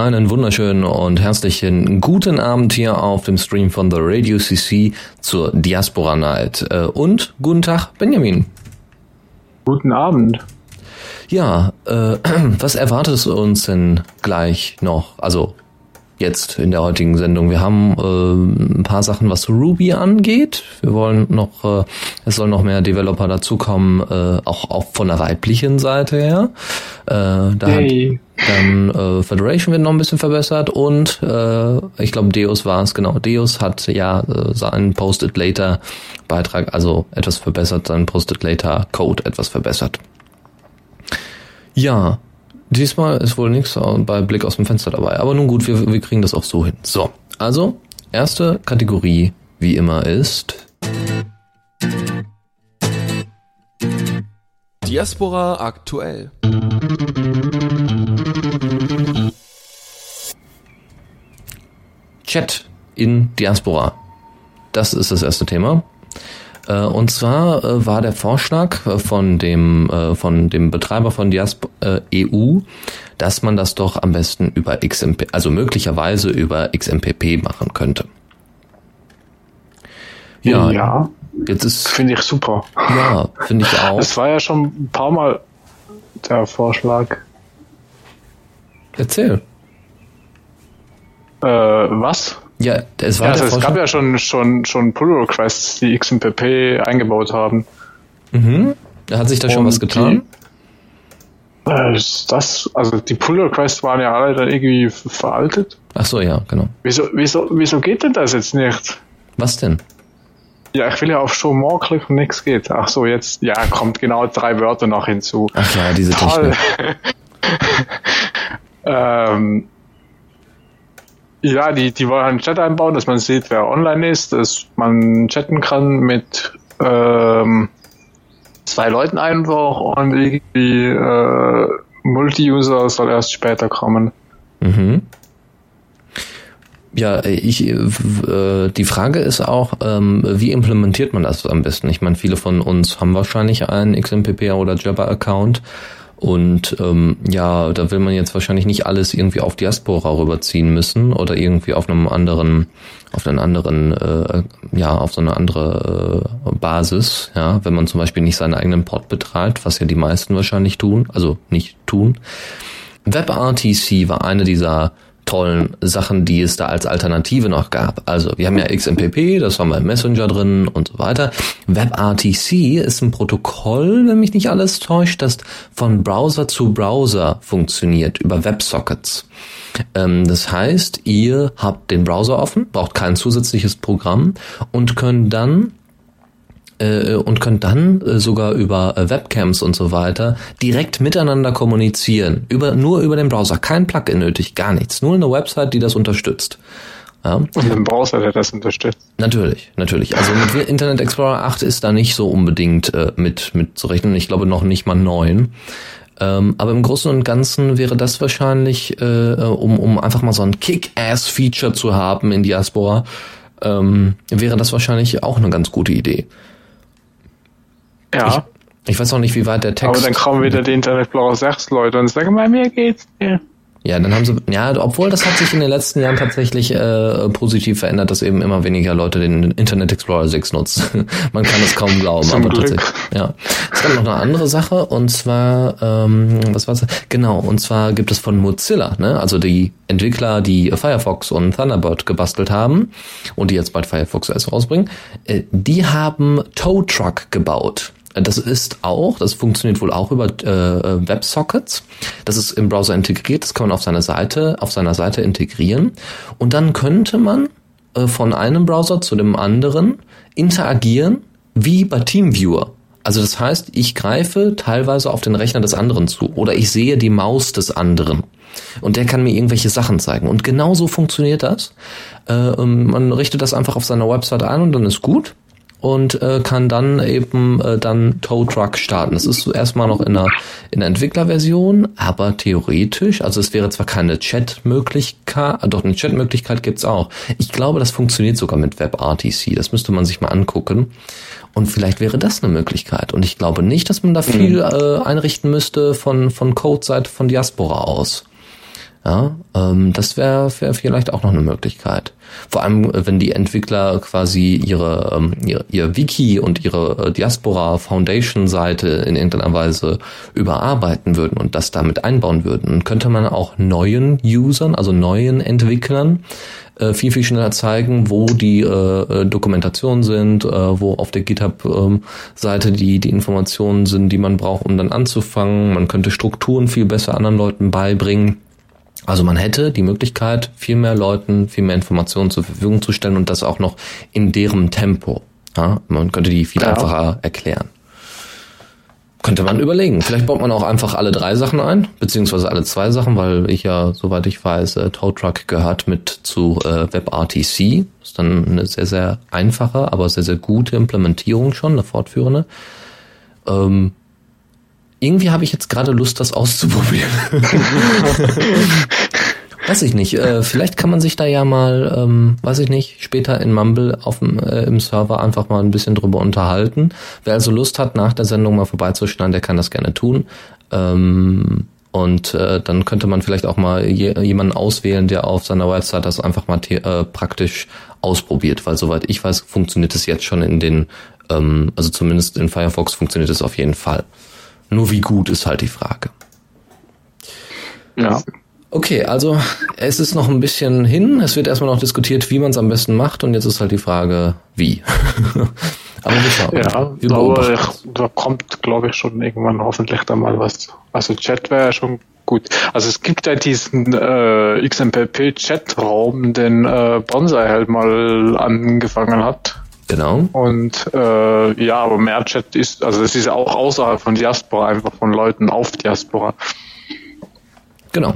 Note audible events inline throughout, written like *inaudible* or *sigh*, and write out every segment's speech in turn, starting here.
Einen wunderschönen und herzlichen guten Abend hier auf dem Stream von The Radio CC zur Diaspora Night. Äh, und guten Tag, Benjamin. Guten Abend. Ja, äh, *clears throat* was erwartet uns denn gleich noch? Also jetzt in der heutigen Sendung. Wir haben äh, ein paar Sachen, was Ruby angeht. Wir wollen noch, äh, es soll noch mehr Developer dazukommen, äh, auch, auch von der weiblichen Seite her. Äh, da hey. hat dann äh, Federation wird noch ein bisschen verbessert und äh, ich glaube Deus war es, genau. Deus hat ja äh, seinen Post-it-Later Beitrag, also etwas verbessert, seinen Post-it-Later Code etwas verbessert. Ja, Diesmal ist wohl nichts bei Blick aus dem Fenster dabei. Aber nun gut, wir, wir kriegen das auch so hin. So, also, erste Kategorie, wie immer, ist... Diaspora aktuell. Chat in Diaspora. Das ist das erste Thema. Äh, und zwar äh, war der Vorschlag äh, von dem, von dem Betreiber von Diasp EU, dass man das doch am besten über XMP, also möglicherweise über XMPP machen könnte. Ja. ja. Jetzt ist. Finde ich super. Ja, finde ich auch. Es war ja schon ein paar Mal der Vorschlag. Erzähl. Äh, was? Ja, es war ja, also es gab ja schon, schon, schon Pull-Requests, die XMPP eingebaut haben. Mhm. Da hat sich da schon was getan? Die, äh, das, also die Pull-Requests waren ja alle dann irgendwie veraltet. Ach so, ja, genau. Wieso, wieso, wieso geht denn das jetzt nicht? Was denn? Ja, ich will ja auf Show More klicken und nichts geht. Ach so, jetzt, ja, kommt genau drei Wörter noch hinzu. Ach ja, diese Toll. *laughs* ähm, ja, die, die wollen einen Chat einbauen, dass man sieht, wer online ist, dass man chatten kann mit ähm, zwei Leuten einfach und irgendwie äh, Multi-User soll erst später kommen. Mhm. Ja, ich, äh, die Frage ist auch, ähm, wie implementiert man das am besten? Ich meine, viele von uns haben wahrscheinlich einen XMPP oder Jabber-Account und ähm, ja, da will man jetzt wahrscheinlich nicht alles irgendwie auf Diaspora rüberziehen müssen oder irgendwie auf einem anderen, auf einen anderen, äh, ja, auf so eine andere äh, Basis, ja, wenn man zum Beispiel nicht seinen eigenen Pod betreibt, was ja die meisten wahrscheinlich tun, also nicht tun. WebRTC war eine dieser tollen Sachen, die es da als Alternative noch gab. Also wir haben ja XMPP, das haben wir im Messenger drin und so weiter. WebRTC ist ein Protokoll, wenn mich nicht alles täuscht, das von Browser zu Browser funktioniert über WebSockets. Ähm, das heißt, ihr habt den Browser offen, braucht kein zusätzliches Programm und könnt dann äh, und könnt dann äh, sogar über äh, Webcams und so weiter direkt miteinander kommunizieren. Über, nur über den Browser. Kein Plugin nötig, gar nichts. Nur eine Website, die das unterstützt. Ja. Und ein Browser, der das unterstützt. Natürlich, natürlich. Also mit Internet Explorer 8 ist da nicht so unbedingt äh, mit, mit zu rechnen. Ich glaube noch nicht mal 9. Ähm, aber im Großen und Ganzen wäre das wahrscheinlich, äh, um, um einfach mal so ein Kick-Ass-Feature zu haben in Diaspora, ähm, wäre das wahrscheinlich auch eine ganz gute Idee. Ja. Ich, ich weiß auch nicht, wie weit der Text. Aber dann kommen wieder die Internetblauer 6 Leute und sagen, bei mir geht's nicht. Ja, dann haben sie, ja, obwohl das hat sich in den letzten Jahren tatsächlich äh, positiv verändert, dass eben immer weniger Leute den Internet Explorer 6 nutzen. *laughs* Man kann es kaum glauben, Zum aber Glück. tatsächlich. Ja. Es gab noch eine andere Sache und zwar, ähm, was war's? Genau, und zwar gibt es von Mozilla, ne, also die Entwickler, die Firefox und Thunderbird gebastelt haben und die jetzt bald Firefox S rausbringen, äh, die haben Tow Truck gebaut. Das ist auch, das funktioniert wohl auch über äh, WebSockets. Das ist im Browser integriert, das kann man auf seiner Seite, auf seiner Seite integrieren. Und dann könnte man äh, von einem Browser zu dem anderen interagieren, wie bei TeamViewer. Also das heißt, ich greife teilweise auf den Rechner des anderen zu oder ich sehe die Maus des anderen und der kann mir irgendwelche Sachen zeigen. Und genauso funktioniert das. Äh, man richtet das einfach auf seiner Website ein und dann ist gut. Und äh, kann dann eben äh, dann Tow Truck starten. Das ist erstmal noch in der, in der Entwicklerversion, aber theoretisch, also es wäre zwar keine Chat-Möglichkeit, doch eine Chat-Möglichkeit gibt's auch. Ich glaube, das funktioniert sogar mit WebRTC. Das müsste man sich mal angucken. Und vielleicht wäre das eine Möglichkeit. Und ich glaube nicht, dass man da viel mhm. äh, einrichten müsste von, von Code-Seite von Diaspora aus. Ja, ähm, das wäre wär vielleicht auch noch eine Möglichkeit. Vor allem, äh, wenn die Entwickler quasi ihre, ähm, ihr, ihr Wiki und ihre äh, Diaspora Foundation Seite in irgendeiner Weise überarbeiten würden und das damit einbauen würden, dann könnte man auch neuen Usern, also neuen Entwicklern, äh, viel, viel schneller zeigen, wo die äh, Dokumentationen sind, äh, wo auf der GitHub-Seite die, die Informationen sind, die man braucht, um dann anzufangen. Man könnte Strukturen viel besser anderen Leuten beibringen. Also man hätte die Möglichkeit, viel mehr Leuten viel mehr Informationen zur Verfügung zu stellen und das auch noch in deren Tempo. Ja, man könnte die viel ja. einfacher erklären. Könnte man überlegen. Vielleicht baut man auch einfach alle drei Sachen ein, beziehungsweise alle zwei Sachen, weil ich ja, soweit ich weiß, äh, Tow Truck gehört mit zu äh, WebRTC. Ist dann eine sehr, sehr einfache, aber sehr, sehr gute Implementierung schon, eine fortführende. Ähm, irgendwie habe ich jetzt gerade Lust, das auszuprobieren. *laughs* weiß ich nicht. Äh, vielleicht kann man sich da ja mal, ähm, weiß ich nicht, später in Mumble auf dem, äh, im Server einfach mal ein bisschen drüber unterhalten. Wer also Lust hat, nach der Sendung mal vorbeizuschneiden, der kann das gerne tun. Ähm, und äh, dann könnte man vielleicht auch mal je, jemanden auswählen, der auf seiner Website das einfach mal äh, praktisch ausprobiert, weil soweit ich weiß, funktioniert es jetzt schon in den, ähm, also zumindest in Firefox funktioniert es auf jeden Fall. Nur wie gut ist halt die Frage. Ja. Okay, also es ist noch ein bisschen hin. Es wird erstmal noch diskutiert, wie man es am besten macht. Und jetzt ist halt die Frage, wie. *laughs* Aber wir schauen. Ja, wir aber ich, da kommt, glaube ich, schon irgendwann hoffentlich dann mal was. Also Chat wäre ja schon gut. Also es gibt ja diesen äh, XMPP-Chat-Raum, den äh, Bonsai halt mal angefangen hat. Genau. Und äh, ja, aber Mehrchat ist, also es ist ja auch außerhalb von Diaspora, einfach von Leuten auf Diaspora. Genau.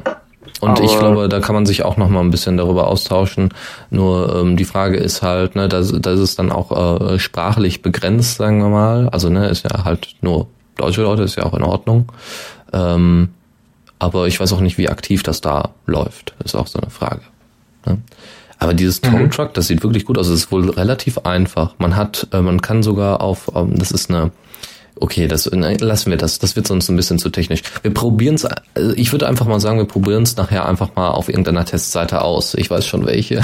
Und aber ich glaube, da kann man sich auch noch mal ein bisschen darüber austauschen. Nur ähm, die Frage ist halt, ne, das, das ist dann auch äh, sprachlich begrenzt, sagen wir mal. Also ne, ist ja halt nur deutsche Leute, ist ja auch in Ordnung. Ähm, aber ich weiß auch nicht, wie aktiv das da läuft. Ist auch so eine Frage. Ne? Aber dieses Tow mhm. Truck, das sieht wirklich gut aus. Es ist wohl relativ einfach. Man hat, äh, man kann sogar auf, ähm, das ist eine, okay, das ne, lassen wir das. Das wird sonst ein bisschen zu technisch. Wir probieren es. Äh, ich würde einfach mal sagen, wir probieren es nachher einfach mal auf irgendeiner Testseite aus. Ich weiß schon welche.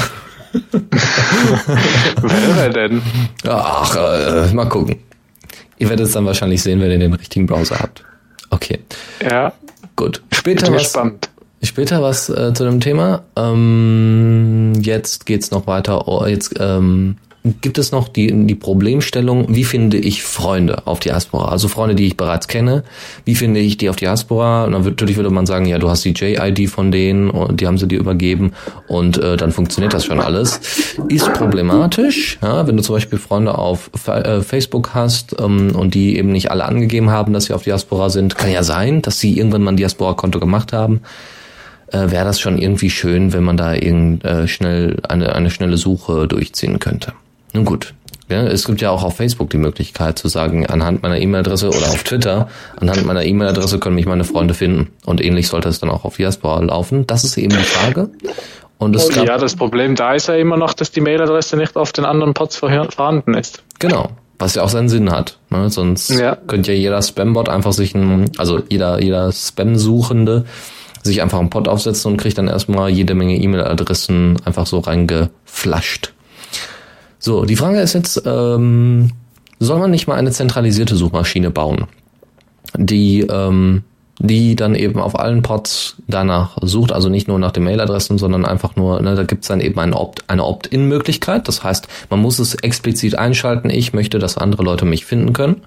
*laughs* Wer denn? Ach, äh, mal gucken. Ihr werdet es dann wahrscheinlich sehen, wenn ihr den richtigen Browser habt. Okay. Ja. Gut. Später was. Gespannt. Später was äh, zu dem Thema. Ähm, jetzt geht's noch weiter. Oh, jetzt ähm, gibt es noch die, die Problemstellung, wie finde ich Freunde auf Diaspora? Also Freunde, die ich bereits kenne. Wie finde ich die auf Diaspora? Und dann natürlich würde man sagen, ja, du hast die J-ID von denen und die haben sie dir übergeben und äh, dann funktioniert das schon alles. Ist problematisch, ja, wenn du zum Beispiel Freunde auf äh, Facebook hast ähm, und die eben nicht alle angegeben haben, dass sie auf Diaspora sind. Kann ja sein, dass sie irgendwann mal ein Diaspora-Konto gemacht haben äh, wäre das schon irgendwie schön, wenn man da irgend, äh, schnell eine, eine schnelle Suche durchziehen könnte. Nun gut. Ja, es gibt ja auch auf Facebook die Möglichkeit zu sagen, anhand meiner E-Mail-Adresse oder auf Twitter, anhand meiner E-Mail-Adresse können mich meine Freunde finden. Und ähnlich sollte es dann auch auf Diaspora laufen. Das ist eben die Frage. Und es oh, ja, das Problem da ist ja immer noch, dass die Mail-Adresse nicht auf den anderen Pods vorhanden ist. Genau. Was ja auch seinen Sinn hat. Ne? Sonst ja. könnte ja jeder Spambot einfach sich ein, also jeder, jeder Spam-Suchende sich einfach einen Pod aufsetzen und kriegt dann erstmal jede Menge E-Mail-Adressen einfach so reingeflasht. So, die Frage ist jetzt, ähm, soll man nicht mal eine zentralisierte Suchmaschine bauen, die, ähm, die dann eben auf allen Pods danach sucht, also nicht nur nach den Mailadressen, sondern einfach nur, ne, da gibt's dann eben eine Opt, eine Opt-in-Möglichkeit. Das heißt, man muss es explizit einschalten, ich möchte, dass andere Leute mich finden können.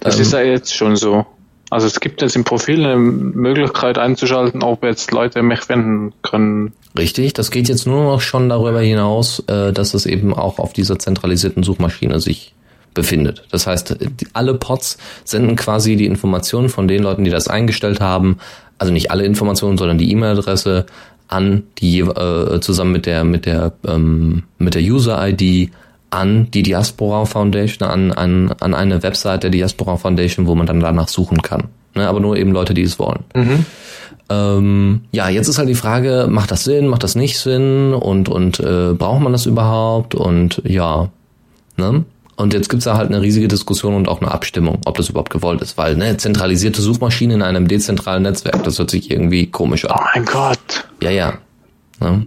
Das ähm, ist ja jetzt schon so. Also es gibt jetzt im Profil eine Möglichkeit einzuschalten, ob jetzt Leute mich finden können. Richtig, das geht jetzt nur noch schon darüber hinaus, äh, dass es eben auch auf dieser zentralisierten Suchmaschine sich befindet. Das heißt, alle Pods senden quasi die Informationen von den Leuten, die das eingestellt haben, also nicht alle Informationen, sondern die E-Mail-Adresse an die äh, zusammen mit der mit der ähm, mit der User-ID an die Diaspora Foundation, an, an, an eine Website der Diaspora Foundation, wo man dann danach suchen kann. Ne, aber nur eben Leute, die es wollen. Mhm. Ähm, ja, jetzt ist halt die Frage, macht das Sinn, macht das nicht Sinn und, und äh, braucht man das überhaupt? Und ja, ne? Und jetzt gibt's da halt eine riesige Diskussion und auch eine Abstimmung, ob das überhaupt gewollt ist, weil ne, zentralisierte Suchmaschine in einem dezentralen Netzwerk, das hört sich irgendwie komisch an. Oh mein Gott. Ja, ja. Ne?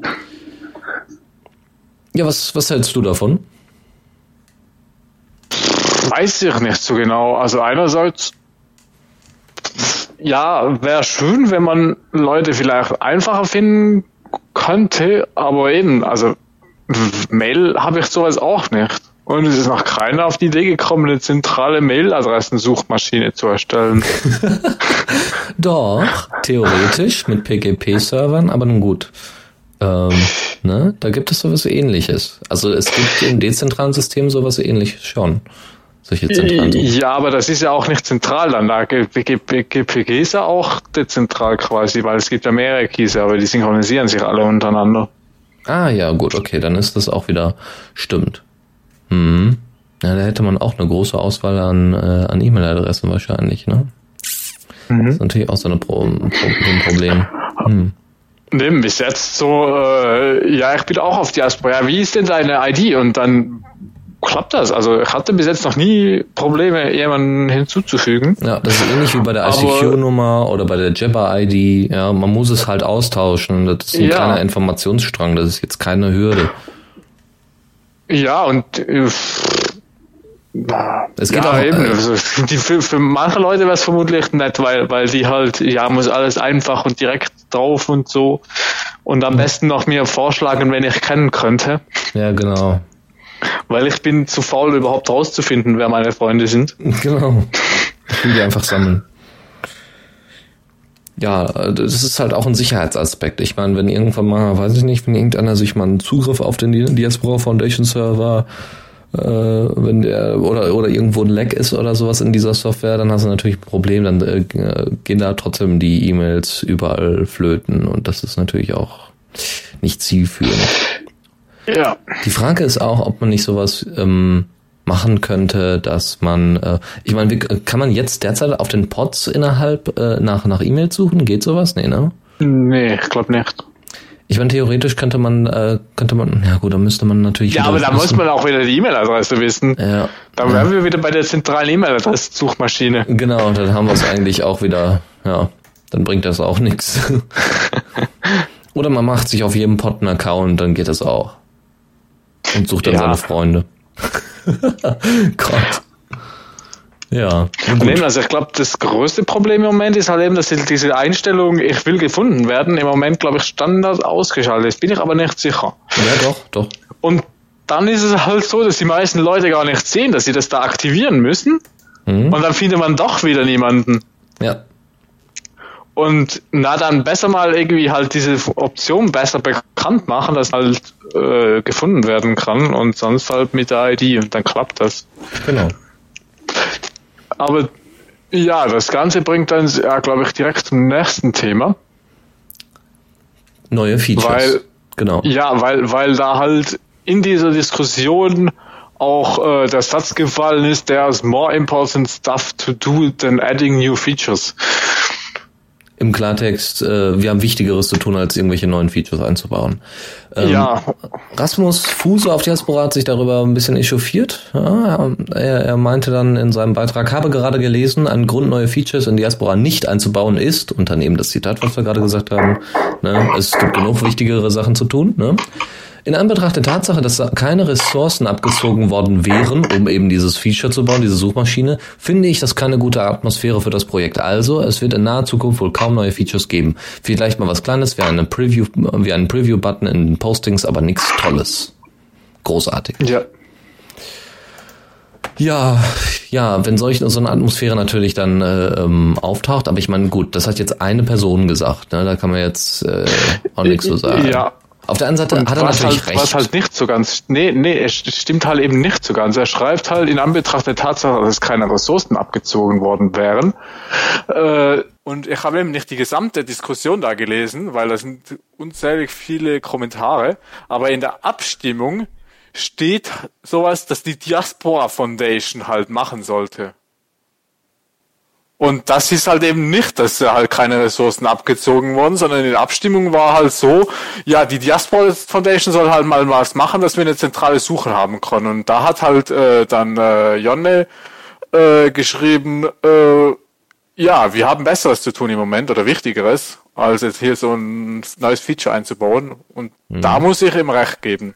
Ja, was, was hältst du davon? Weiß ich nicht so genau. Also einerseits, ja, wäre schön, wenn man Leute vielleicht einfacher finden könnte, aber eben, also Mail habe ich sowas auch nicht. Und es ist noch keiner auf die Idee gekommen, eine zentrale Mailadressensuchmaschine zu erstellen. *laughs* Doch, theoretisch mit PGP-Servern, aber nun gut. Ähm, ne? Da gibt es sowas ähnliches. Also es gibt im dezentralen System sowas ähnliches schon. Solche zentralen Suchen. Ja, aber das ist ja auch nicht zentral dann. Da GPG ist ja auch dezentral quasi, weil es gibt ja mehrere Keys, aber die synchronisieren sich alle untereinander. Ah ja, gut, okay, dann ist das auch wieder stimmt. Hm. Ja, da hätte man auch eine große Auswahl an, äh, an E-Mail-Adressen wahrscheinlich, ne? Mhm. Das ist natürlich auch so, eine Pro, Pro, ein Problem. Hm. Nee, bis jetzt so, äh, ja, ich bin auch auf Diaspora. Ja, wie ist denn deine ID? Und dann klappt das. Also ich hatte bis jetzt noch nie Probleme, jemanden hinzuzufügen. Ja, das ist ähnlich wie bei der ICQ-Nummer oder bei der Jabber-ID. Ja, man muss es halt austauschen. Das ist ein Ja. kleiner Informationsstrang. Das ist jetzt keine Hürde. Ja, und äh, Es geht ja, auch, eben. äh, Also, für, für manche Leute wäre es vermutlich nett, weil, weil die halt, ja, muss alles einfach und direkt drauf und so. Und am besten noch mir vorschlagen, wenn ich kennen könnte. Ja, genau. Weil ich bin zu faul, überhaupt rauszufinden, wer meine Freunde sind. *laughs* Genau. Ich will die einfach sammeln. Ja, das ist halt auch ein Sicherheitsaspekt. Ich meine, wenn irgendwann mal, weiß ich nicht, wenn irgendeiner sich mal einen Zugriff auf den Diaspora Foundation Server, äh, wenn der oder oder irgendwo ein Leck ist oder sowas in dieser Software, dann hast du natürlich ein Problem, dann äh, gehen da trotzdem die E-Mails überall flöten und das ist natürlich auch nicht zielführend. Ja. Die Frage ist auch, ob man nicht sowas ähm, machen könnte, dass man, äh, ich meine, kann man jetzt derzeit auf den Pods innerhalb äh, nach nach E-Mails suchen? Geht sowas? Nee, ne? Nee, ich glaube nicht. Ich meine, theoretisch könnte man, äh, könnte man, ja gut, da müsste man natürlich. Ja, aber da muss man auch wieder die E-Mail-Adresse wissen. Ja, Da wären wir wieder bei der zentralen E-Mail-Adresse-Suchmaschine. genau, dann haben wir es eigentlich auch wieder, ja, dann bringt das auch nichts. *laughs* Oder man macht sich auf jedem Pod einen Account, dann geht das auch. Und sucht dann Ja. seine Freunde. *laughs* Gott. Ja. Nee, also ich glaube, das größte Problem im Moment ist halt eben, dass die- diese Einstellung, ich will gefunden werden, im Moment, glaube ich, Standard ausgeschaltet ist. Bin ich aber nicht sicher. Ja, doch, doch. Und dann ist es halt so, dass die meisten Leute gar nicht sehen, dass sie das da aktivieren müssen. Mhm. Und dann findet man doch wieder niemanden. Ja. Und na dann besser mal irgendwie halt diese Option besser bekannt machen, dass halt äh, gefunden werden kann und sonst halt mit der ID und dann klappt das. Genau. Aber ja, das Ganze bringt uns, ja, glaube ich, direkt zum nächsten Thema. Neue Features. Weil- genau. Ja, weil, weil da halt in dieser Diskussion auch äh, der Satz gefallen ist, there's more important stuff to do than adding new features. Im Klartext, äh, wir haben Wichtigeres zu tun, als irgendwelche neuen Features einzubauen. Ähm, ja, Rasmus Fuse auf Diaspora hat sich darüber ein bisschen echauffiert. Ja, er, er meinte dann in seinem Beitrag, habe gerade gelesen, ein Grund, neue Features in Diaspora nicht einzubauen ist, und dann eben das Zitat, was wir gerade gesagt haben, ne, es gibt genug wichtigere Sachen zu tun. Ne? In Anbetracht der Tatsache, dass keine Ressourcen abgezogen worden wären, um eben dieses Feature zu bauen, diese Suchmaschine, finde ich das keine gute Atmosphäre für das Projekt. Also, es wird in naher Zukunft wohl kaum neue Features geben. Vielleicht mal was Kleines wie eine Preview, wie einen Preview-Button in den Postings, aber nichts Tolles. Großartig. ja. Ja, ja, wenn solch so eine Atmosphäre natürlich dann äh, ähm, auftaucht, aber ich meine, gut, das hat jetzt eine Person gesagt, ne? Da kann man jetzt äh, auch nichts zu sagen. Ja. Auf der anderen Seite Und hat er was natürlich halt, recht. Was halt nicht so ganz, nee, nee, es stimmt halt eben nicht so ganz. Er schreibt halt in Anbetracht der Tatsache, dass keine Ressourcen abgezogen worden wären. Äh, und ich habe eben nicht die gesamte Diskussion da gelesen, weil da sind unzählig viele Kommentare. Aber in der Abstimmung steht sowas, dass die Diaspora Foundation halt machen sollte. Und das ist halt eben nicht, dass halt keine Ressourcen abgezogen wurden, sondern in der Abstimmung war halt so, ja, die Diaspora Foundation soll halt mal was machen, dass wir eine zentrale Suche haben können. Und da hat halt äh, dann äh, Jonne äh, geschrieben, äh, ja, wir haben Besseres zu tun im Moment oder Wichtigeres, als jetzt hier so ein neues Feature einzubauen. Und mhm. da muss ich ihm recht geben.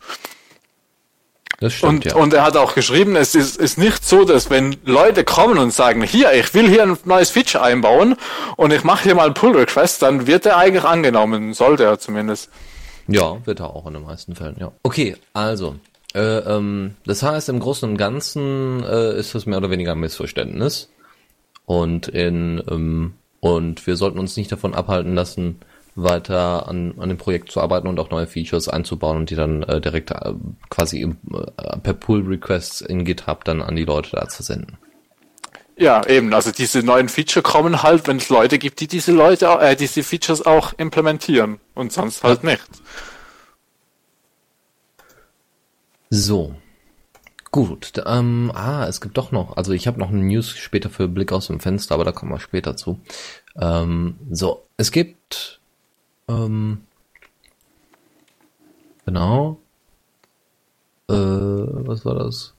Das stimmt, und, ja. und er hat auch geschrieben, es ist, ist nicht so, dass wenn Leute kommen und sagen, hier, ich will hier ein neues Feature einbauen und ich mache hier mal einen Pull-Request, dann wird er eigentlich angenommen, sollte er zumindest. Ja, wird er auch in den meisten Fällen, ja. Okay, also, äh, ähm, das heißt, im Großen und Ganzen äh, ist das mehr oder weniger ein Missverständnis. Und in, ähm, und wir sollten uns nicht davon abhalten lassen, weiter an, an dem Projekt zu arbeiten und auch neue Features einzubauen und die dann äh, direkt äh, quasi im, äh, per Pull-Requests in GitHub dann an die Leute da zu senden. Ja, eben. Also diese neuen Feature kommen halt, wenn es Leute gibt, die diese Leute, äh, diese Features auch implementieren und sonst halt nicht. So. Gut. Ähm, ah, es gibt doch noch. Also ich habe noch eine News später für Blick aus dem Fenster, aber da kommen wir später zu. Ähm, so, es gibt ähm, genau. Äh, was war das?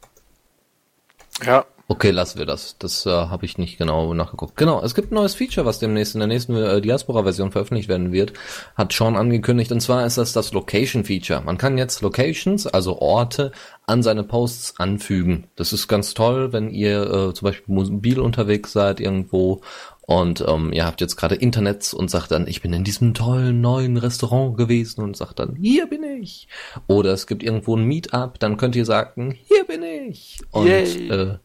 Ja. Okay, lassen wir das. Das äh, habe ich nicht genau nachgeguckt. Genau, es gibt ein neues Feature, was demnächst in der nächsten äh, Diaspora-Version veröffentlicht werden wird. Hat Sean angekündigt. Und zwar ist das das Location-Feature. Man kann jetzt Locations, also Orte, an seine Posts anfügen. Das ist ganz toll, wenn ihr äh, zum Beispiel mobil unterwegs seid irgendwo und ähm, ihr habt jetzt gerade Internets und sagt dann, ich bin in diesem tollen neuen Restaurant gewesen und sagt dann, hier bin ich. Oder es gibt irgendwo ein Meetup, dann könnt ihr sagen, hier bin ich. Und äh,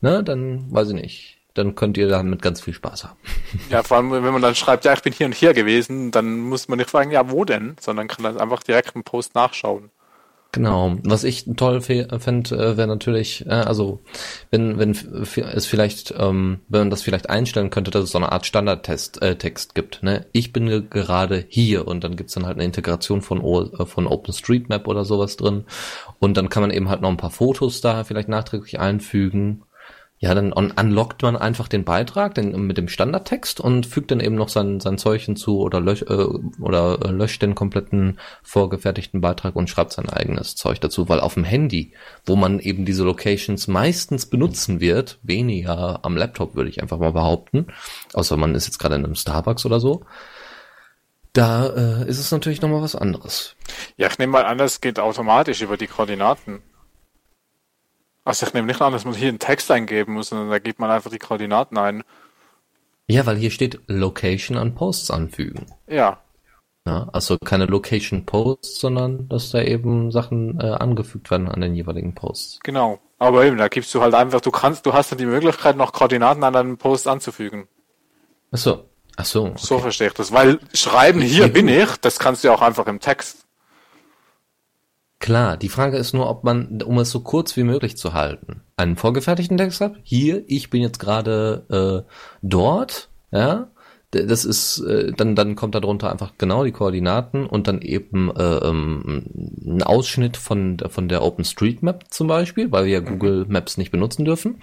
ne, dann weiß ich nicht. Dann könnt ihr damit ganz viel Spaß haben. *laughs* Ja, vor allem, wenn man dann schreibt, ja, ich bin hier und hier gewesen, dann muss man nicht fragen, ja, wo denn? Sondern kann dann einfach direkt im Post nachschauen. Genau. Was ich toll fände, äh, wäre natürlich, äh, also wenn wenn es vielleicht, ähm, wenn man das vielleicht einstellen könnte, dass es so eine Art Standardtest äh, Text gibt. Ne? Ich bin gerade hier und dann gibt's dann halt eine Integration von o von OpenStreetMap oder sowas drin und dann kann man eben halt noch ein paar Fotos da vielleicht nachträglich einfügen ja, dann unlockt man einfach den Beitrag den, mit dem Standardtext und fügt dann eben noch sein, sein Zeug hinzu oder, lösch, äh, oder äh, löscht den kompletten vorgefertigten Beitrag und schreibt sein eigenes Zeug dazu, weil auf dem Handy, wo man eben diese Locations meistens benutzen wird, weniger am Laptop würde ich einfach mal behaupten, außer man ist jetzt gerade in einem Starbucks oder so, da äh, ist es natürlich nochmal was anderes. Ja, ich nehme mal an, das geht automatisch über die Koordinaten. Also ich nehme nicht an, dass man hier einen Text eingeben muss, sondern da gibt man einfach die Koordinaten ein. Ja, weil hier steht Location an Posts anfügen. Ja. ja also keine Location Posts, sondern dass da eben Sachen äh, angefügt werden an den jeweiligen Posts. Genau. Aber eben, da gibst du halt einfach, du kannst, du hast dann die Möglichkeit, noch Koordinaten an deinen Post anzufügen. Ach so. Ach so. Okay. So verstehe ich das. Weil schreiben, hier bin ich, das kannst du ja auch einfach im Text. Klar, die Frage ist nur, ob man, um es so kurz wie möglich zu halten, einen vorgefertigten Text hat. Hier, ich bin jetzt gerade äh, dort, ja. Das ist, äh, dann, dann kommt darunter einfach genau die Koordinaten und dann eben äh, ähm, ein Ausschnitt von, von der OpenStreetMap zum Beispiel, weil wir ja. Google Maps nicht benutzen dürfen.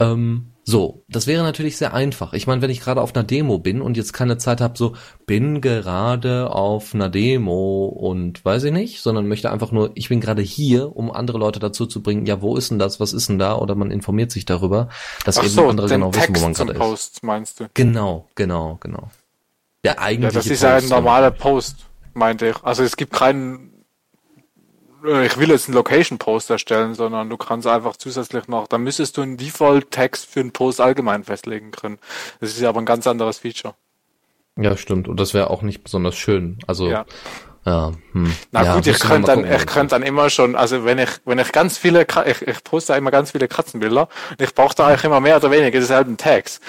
Ähm, so, das wäre natürlich sehr einfach. Ich meine, wenn ich gerade auf einer Demo bin und jetzt keine Zeit habe, so bin gerade auf einer Demo und weiß ich nicht, sondern möchte einfach nur, ich bin gerade hier, um andere Leute dazu zu bringen, ja, wo ist denn das, was ist denn da? Oder man informiert sich darüber, dass Ach eben so, andere genau Text wissen, wo man gerade ist. Post, meinst du? Genau, genau, genau. Der eigentliche ja, das ist ja ein normaler Post, meinte ich. Also es gibt keinen ich will jetzt einen Location-Post erstellen, sondern du kannst einfach zusätzlich noch, da müsstest du einen Default-Text für einen Post allgemein festlegen können. Das ist ja aber ein ganz anderes Feature. Ja, stimmt. Und das wäre auch nicht besonders schön. Also, ja. Ja, hm. Na ja, gut, ich könnte dann, ich könnte dann immer schon, also wenn ich, wenn ich ganz viele, ich, ich poste immer ganz viele Katzenbilder und ich brauche da eigentlich immer mehr oder weniger denselben Tags.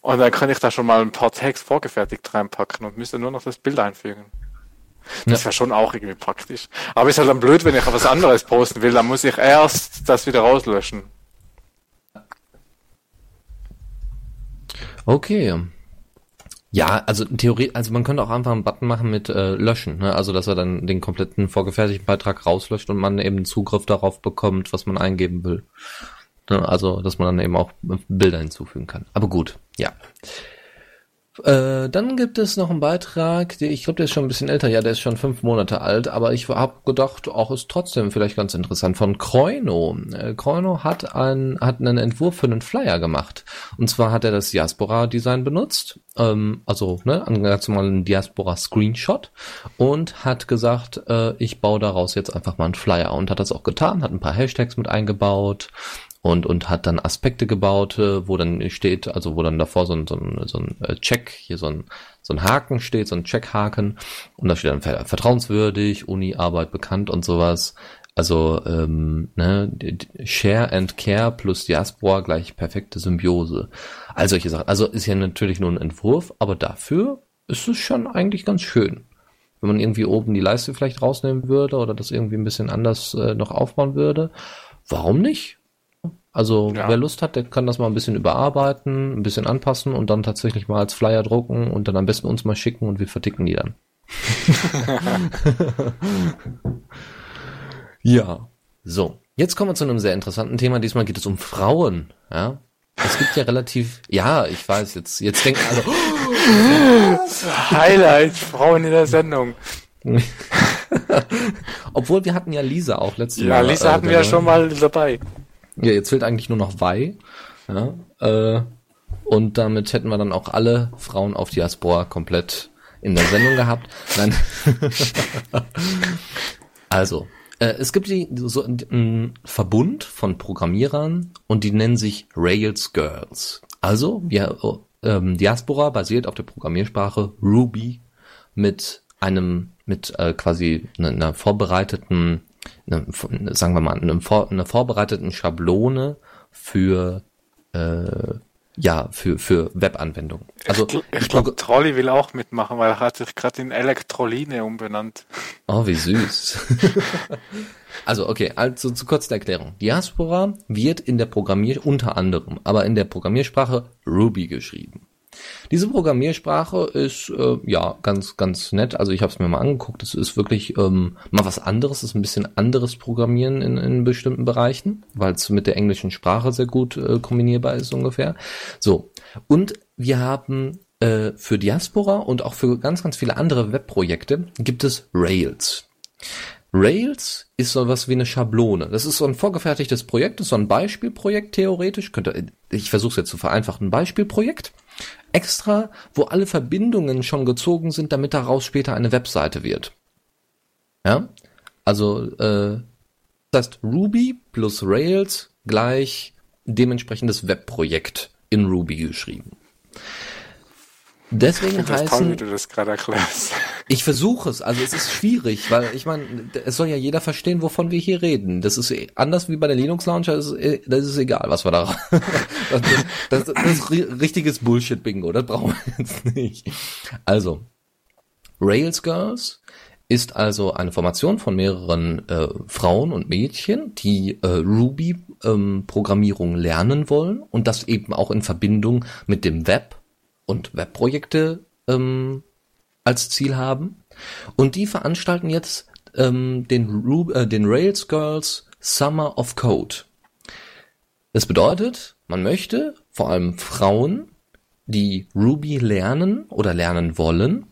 Und dann kann ich da schon mal ein paar Tags vorgefertigt reinpacken und müsste nur noch das Bild einfügen. Das ja. wäre schon auch irgendwie praktisch. Aber ist halt dann blöd, wenn ich was anderes posten will, dann muss ich erst das wieder rauslöschen. Okay. Ja, also Theorie, also man könnte auch einfach einen Button machen mit äh, löschen, ne? also dass er dann den kompletten vorgefertigten Beitrag rauslöscht und man eben Zugriff darauf bekommt, was man eingeben will. Ne? Also dass man dann eben auch Bilder hinzufügen kann. Aber gut, ja. Äh, dann gibt es noch einen Beitrag, der, ich glaube, der ist schon ein bisschen älter, ja, der ist schon fünf Monate alt, aber ich habe gedacht, auch ist trotzdem vielleicht ganz interessant. Von Kreuno. Äh, Kreuno hat, ein, hat einen Entwurf für einen Flyer gemacht. Und zwar hat er das Diaspora-Design benutzt, ähm, also ne, einen ganz normalen Diaspora-Screenshot und hat gesagt, äh, ich baue daraus jetzt einfach mal einen Flyer und hat das auch getan, hat ein paar Hashtags mit eingebaut, und, und hat dann Aspekte gebaut, äh, wo dann steht, also wo dann davor so ein, so ein, so ein äh, Check, hier so ein, so ein Haken steht, so ein Checkhaken und da steht dann vertrauenswürdig, Uni-Arbeit bekannt und sowas. Also ähm, ne, Share and Care plus Diaspora gleich perfekte Symbiose. All solche Sachen. Also ist ja natürlich nur ein Entwurf, aber dafür ist es schon eigentlich ganz schön. Wenn man irgendwie oben die Leiste vielleicht rausnehmen würde oder das irgendwie ein bisschen anders äh, noch aufbauen würde, warum nicht? Also ja. wer Lust hat, der kann das mal ein bisschen überarbeiten, ein bisschen anpassen und dann tatsächlich mal als Flyer drucken und dann am besten uns mal schicken und wir verticken die dann. *laughs* ja, so. Jetzt kommen wir zu einem sehr interessanten Thema. Diesmal geht es um Frauen. Ja, es gibt ja relativ, ja, ich weiß, jetzt, jetzt denken alle, *gasps* Highlight, Frauen in der Sendung. *laughs* Obwohl wir hatten ja Lisa auch letztes ja, Mal. Ja, Lisa äh, hatten wir ja schon mal dabei. Ja, jetzt fehlt eigentlich nur noch Wei. Ja, äh, und damit hätten wir dann auch alle Frauen auf Diaspora komplett in der Sendung gehabt. Nein. *laughs* also, äh, es gibt die, so einen Verbund von Programmierern und die nennen sich Rails Girls. Also, wir, ähm, Diaspora basiert auf der Programmiersprache Ruby mit einem, mit äh, quasi einer, einer vorbereiteten eine, sagen wir mal, eine, eine vorbereiteten Schablone für äh, ja, für, für Webanwendungen. Also, ich, ich glaube, Trolli will auch mitmachen, weil er hat sich gerade in Elektroline umbenannt. Oh, wie süß. *laughs* also, okay, also zu kurz der Erklärung. Diaspora wird in der Programmier, unter anderem, aber in der Programmiersprache Ruby geschrieben. Diese Programmiersprache ist äh, ja ganz ganz nett. Also ich habe es mir mal angeguckt. Es ist wirklich ähm, mal was anderes. Es ist ein bisschen anderes Programmieren in, in bestimmten Bereichen, weil es mit der englischen Sprache sehr gut äh, kombinierbar ist ungefähr. So und wir haben äh, für Diaspora und auch für ganz ganz viele andere Webprojekte gibt es Rails. Rails ist so was wie eine Schablone. Das ist so ein vorgefertigtes Projekt, das ist so ein Beispielprojekt theoretisch. Könnte, ich versuche es jetzt zu vereinfachen, ein Beispielprojekt extra, wo alle Verbindungen schon gezogen sind, damit daraus später eine Webseite wird. Ja, also äh, das heißt Ruby plus Rails gleich dementsprechendes Webprojekt in Ruby geschrieben. Deswegen ich heißen, toll, wie du das gerade erklärst. *laughs* Ich versuche es, also es ist schwierig, weil ich meine, es soll ja jeder verstehen, wovon wir hier reden. Das ist anders wie bei der Linux Launcher, das ist, das ist egal, was wir da. *laughs* Das, das, das ist richtiges Bullshit-Bingo, das brauchen wir jetzt nicht. Also, Rails Girls ist also eine Formation von mehreren äh, Frauen und Mädchen, die äh, Ruby-Programmierung ähm, lernen wollen und das eben auch in Verbindung mit dem Web und Webprojekte ähm, als Ziel haben. Und die veranstalten jetzt ähm, den, Ru äh, den Rails Girls Summer of Code. Das bedeutet, man möchte vor allem Frauen, die Ruby lernen oder lernen wollen,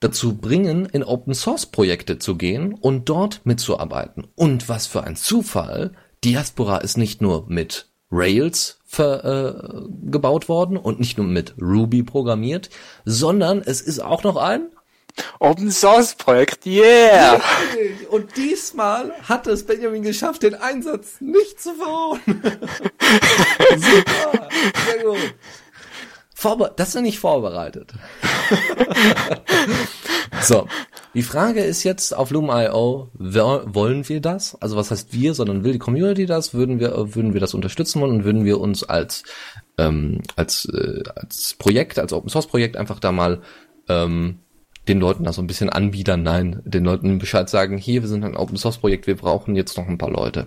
dazu bringen, in Open Source Projekte zu gehen und dort mitzuarbeiten. Und was für ein Zufall, Diaspora ist nicht nur mit Rails ver, äh, gebaut worden und nicht nur mit Ruby programmiert, sondern es ist auch noch ein Open Source Projekt, yeah! Und diesmal hat es Benjamin geschafft, den Einsatz nicht zu verhauen. *laughs* Super, sehr gut. Vorbe das ist nicht vorbereitet. *laughs* so, die Frage ist jetzt auf Loom.io, wollen wir das? Also was heißt wir, sondern will die Community das? Würden wir, würden wir das unterstützen wollen und würden wir uns als, ähm, als, äh, als Projekt, als Open Source Projekt einfach da mal ähm, den Leuten da so ein bisschen anbiedern? Nein, den Leuten Bescheid sagen, hier, wir sind ein Open Source Projekt, wir brauchen jetzt noch ein paar Leute.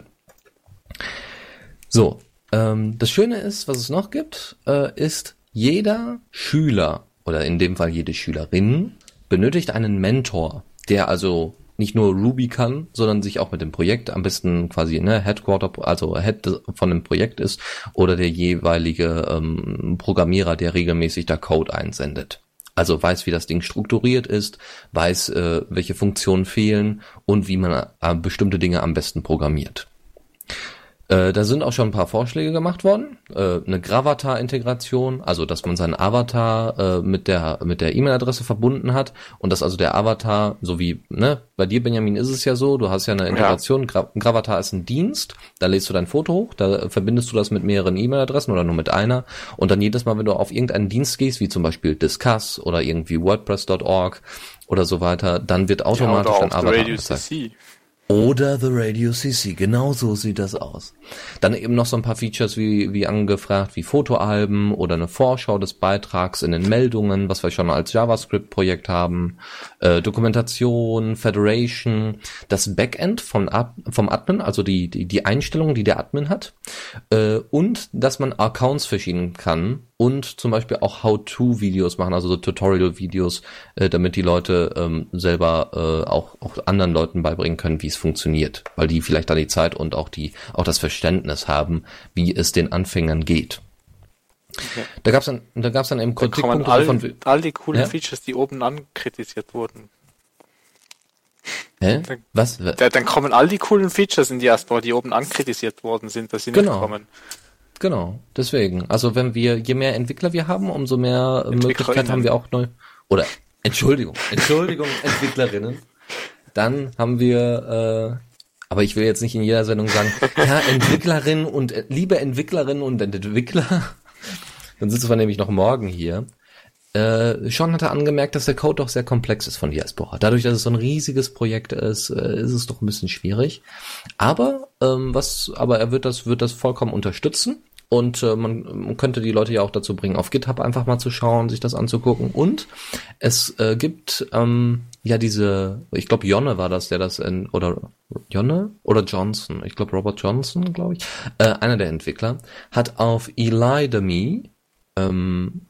So, ähm, das Schöne ist, was es noch gibt, äh, ist jeder Schüler oder in dem Fall jede Schülerin, benötigt einen Mentor, der also nicht nur Ruby kann, sondern sich auch mit dem Projekt am besten quasi ne, Headquarter, also Head von dem Projekt ist oder der jeweilige ähm, Programmierer, der regelmäßig da Code einsendet. Also weiß, wie das Ding strukturiert ist, weiß, äh, welche Funktionen fehlen und wie man äh, bestimmte Dinge am besten programmiert. Äh, da sind auch schon ein paar Vorschläge gemacht worden. Äh, eine Gravatar-Integration, also dass man seinen Avatar äh, mit der mit der E-Mail-Adresse verbunden hat und dass also der Avatar, so wie ne, bei dir Benjamin ist es ja so, du hast ja eine Integration. Ja. Gra Gravatar ist ein Dienst, da lädst du dein Foto hoch, da verbindest du das mit mehreren E-Mail-Adressen oder nur mit einer und dann jedes Mal, wenn du auf irgendeinen Dienst gehst, wie zum Beispiel Discuss oder irgendwie WordPress.org oder so weiter, dann wird automatisch ja, dein Avatar. Radio CC. Oder The Radio CC, genau so sieht das aus. Dann eben noch so ein paar Features wie, wie angefragt, wie Fotoalben oder eine Vorschau des Beitrags in den Meldungen, was wir schon als JavaScript-Projekt haben, äh, Dokumentation, Federation, das Backend vom, Ad, vom Admin, also die, die, die Einstellungen, die der Admin hat, äh, und dass man Accounts verschieben kann und zum Beispiel auch How-to-Videos machen, also so Tutorial-Videos, äh, damit die Leute ähm, selber äh, auch, auch anderen Leuten beibringen können, wie es funktioniert, weil die vielleicht da die Zeit und auch die auch das Verständnis haben, wie es den Anfängern geht. Okay. Da gab's dann, da gab's dann eben Kritikpunkte all, von all die coolen ja? Features, die oben ankritisiert wurden. Hä? Dann, Was? Da, dann kommen all die coolen Features in Diaspora, die oben ankritisiert worden sind, dass sie genau. nicht kommen. Genau, deswegen. Also wenn wir, je mehr Entwickler wir haben, umso mehr Möglichkeiten haben wir auch neu. Oder Entschuldigung, Entschuldigung, *laughs* Entwicklerinnen. Dann haben wir, äh, aber ich will jetzt nicht in jeder Sendung sagen, *laughs* ja, Entwicklerin und äh, liebe Entwicklerinnen und Entwickler. Dann sitzen wir nämlich noch morgen hier. Äh, Sean hatte angemerkt, dass der Code doch sehr komplex ist von Diaspora. Dadurch, dass es so ein riesiges Projekt ist, äh, ist es doch ein bisschen schwierig. Aber ähm, was, aber er wird das, wird das vollkommen unterstützen. Und äh, man, man könnte die Leute ja auch dazu bringen, auf GitHub einfach mal zu schauen, sich das anzugucken. Und es äh, gibt ähm, ja diese, ich glaube Jonne war das, der das in, oder Jonne oder Johnson, ich glaube Robert Johnson, glaube ich, äh, einer der Entwickler, hat auf Elidemy ähm,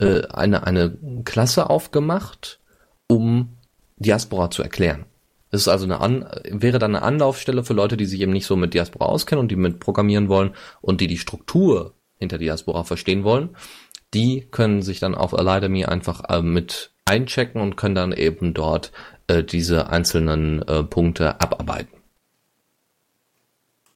äh, eine, eine Klasse aufgemacht, um Diaspora zu erklären. Es ist also eine An wäre dann eine Anlaufstelle für Leute, die sich eben nicht so mit Diaspora auskennen und die mit programmieren wollen und die die Struktur hinter Diaspora verstehen wollen. Die können sich dann auf Alidemy einfach äh, mit einchecken und können dann eben dort äh, diese einzelnen äh, Punkte abarbeiten.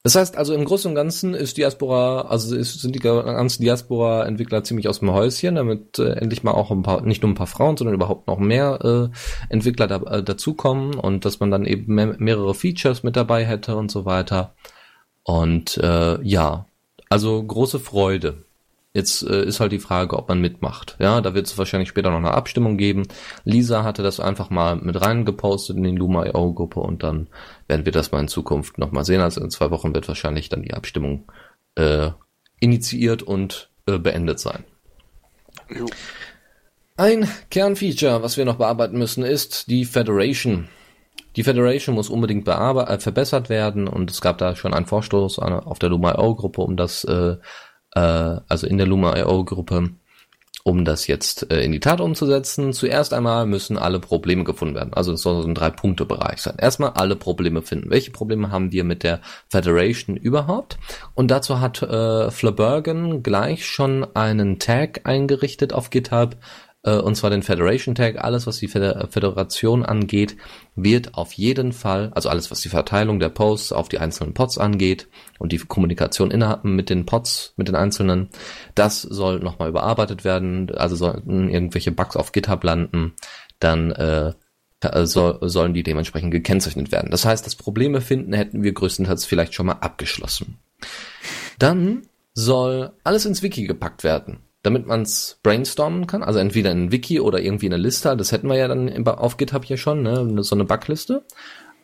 Das heißt also im Großen und Ganzen ist Diaspora, also ist, sind die ganzen Diaspora-Entwickler ziemlich aus dem Häuschen, damit äh, endlich mal auch ein paar, nicht nur ein paar Frauen, sondern überhaupt noch mehr äh, Entwickler da, äh, dazukommen und dass man dann eben mehr, mehrere Features mit dabei hätte und so weiter. Und äh, ja, also große Freude. Jetzt äh, ist halt die Frage, ob man mitmacht. Ja, da wird es wahrscheinlich später noch eine Abstimmung geben. Lisa hatte das einfach mal mit reingepostet in die Luma.io Gruppe und dann werden wir das mal in Zukunft nochmal sehen. Also in zwei Wochen wird wahrscheinlich dann die Abstimmung äh, initiiert und äh, beendet sein. Jo. Ein Kernfeature, was wir noch bearbeiten müssen, ist die Federation. Die Federation muss unbedingt äh, verbessert werden und es gab da schon einen Vorstoß auf der Luma.io Gruppe, um das äh, äh, also in der Luma.io Gruppe, um das jetzt äh, in die Tat umzusetzen. Zuerst einmal müssen alle Probleme gefunden werden. Also es soll so ein Drei-Punkte-Bereich sein. Erstmal alle Probleme finden. Welche Probleme haben wir mit der Federation überhaupt? Und dazu hat äh, Flabergen gleich schon einen Tag eingerichtet auf GitHub, äh, und zwar den Federation Tag. Alles, was die Föderation angeht, wird auf jeden Fall, also alles, was die Verteilung der Posts auf die einzelnen Pods angeht und die Kommunikation innerhalb mit den Pods, mit den einzelnen, das soll nochmal überarbeitet werden. Also sollten irgendwelche Bugs auf GitHub landen, dann äh, soll, sollen die dementsprechend gekennzeichnet werden. Das heißt, das Probleme finden hätten wir größtenteils vielleicht schon mal abgeschlossen. Dann soll alles ins Wiki gepackt werden damit man es brainstormen kann. Also entweder in ein Wiki oder irgendwie eine Liste. Das hätten wir ja dann auf GitHub hier schon, ne? so eine Bugliste.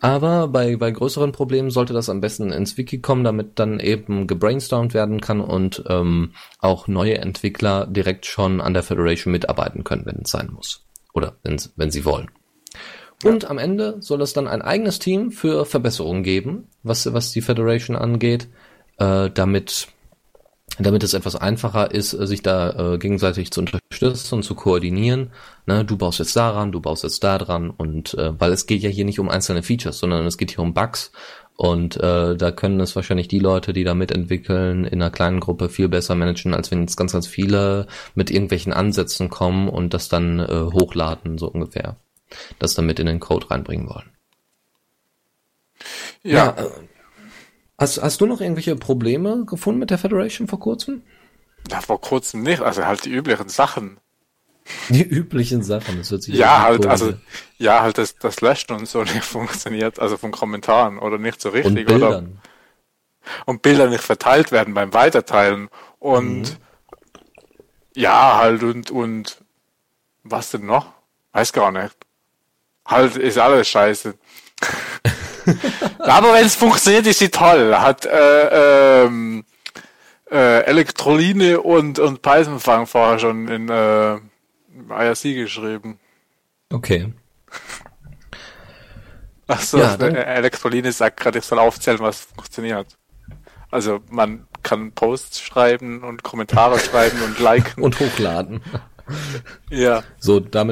Aber bei, bei größeren Problemen sollte das am besten ins Wiki kommen, damit dann eben gebrainstormt werden kann und ähm, auch neue Entwickler direkt schon an der Federation mitarbeiten können, wenn es sein muss. Oder wenn sie wollen. Und am Ende soll es dann ein eigenes Team für Verbesserungen geben, was, was die Federation angeht, äh, damit damit es etwas einfacher ist, äh, sich da äh, gegenseitig zu unterstützen und zu koordinieren. Ne, du baust jetzt daran, du baust jetzt da dran und äh, weil es geht ja hier nicht um einzelne Features, sondern es geht hier um Bugs und äh, da können es wahrscheinlich die Leute, die da mitentwickeln, in einer kleinen Gruppe viel besser managen, als wenn jetzt ganz, ganz viele mit irgendwelchen Ansätzen kommen und das dann äh, hochladen, so ungefähr. Das dann mit in den Code reinbringen wollen. Ja, äh, Hast, hast du noch irgendwelche Probleme gefunden mit der Federation vor kurzem? ja, vor kurzem nicht. Also halt die üblichen Sachen. Die üblichen Sachen, das hört sich Ja, halt, also, ja, halt das, das Löschen und so *laughs* nicht funktioniert, also von Kommentaren oder nicht so und richtig oder Bildern. und Bilder nicht verteilt werden beim Weiterteilen und Mhm. ja, halt und und was denn noch? Weiß gar nicht. Halt ist alles scheiße. *laughs* Aber wenn es funktioniert, ist sie toll. Hat äh, ähm, äh, Elektrolyne und und Peisenfang vorher schon in äh, IRC geschrieben. Okay. Ach so, Ja, Elektrolyne sagt gerade, ich soll aufzählen, was funktioniert. Also man kann Posts schreiben und Kommentare schreiben und liken. Und hochladen. ja. So, damit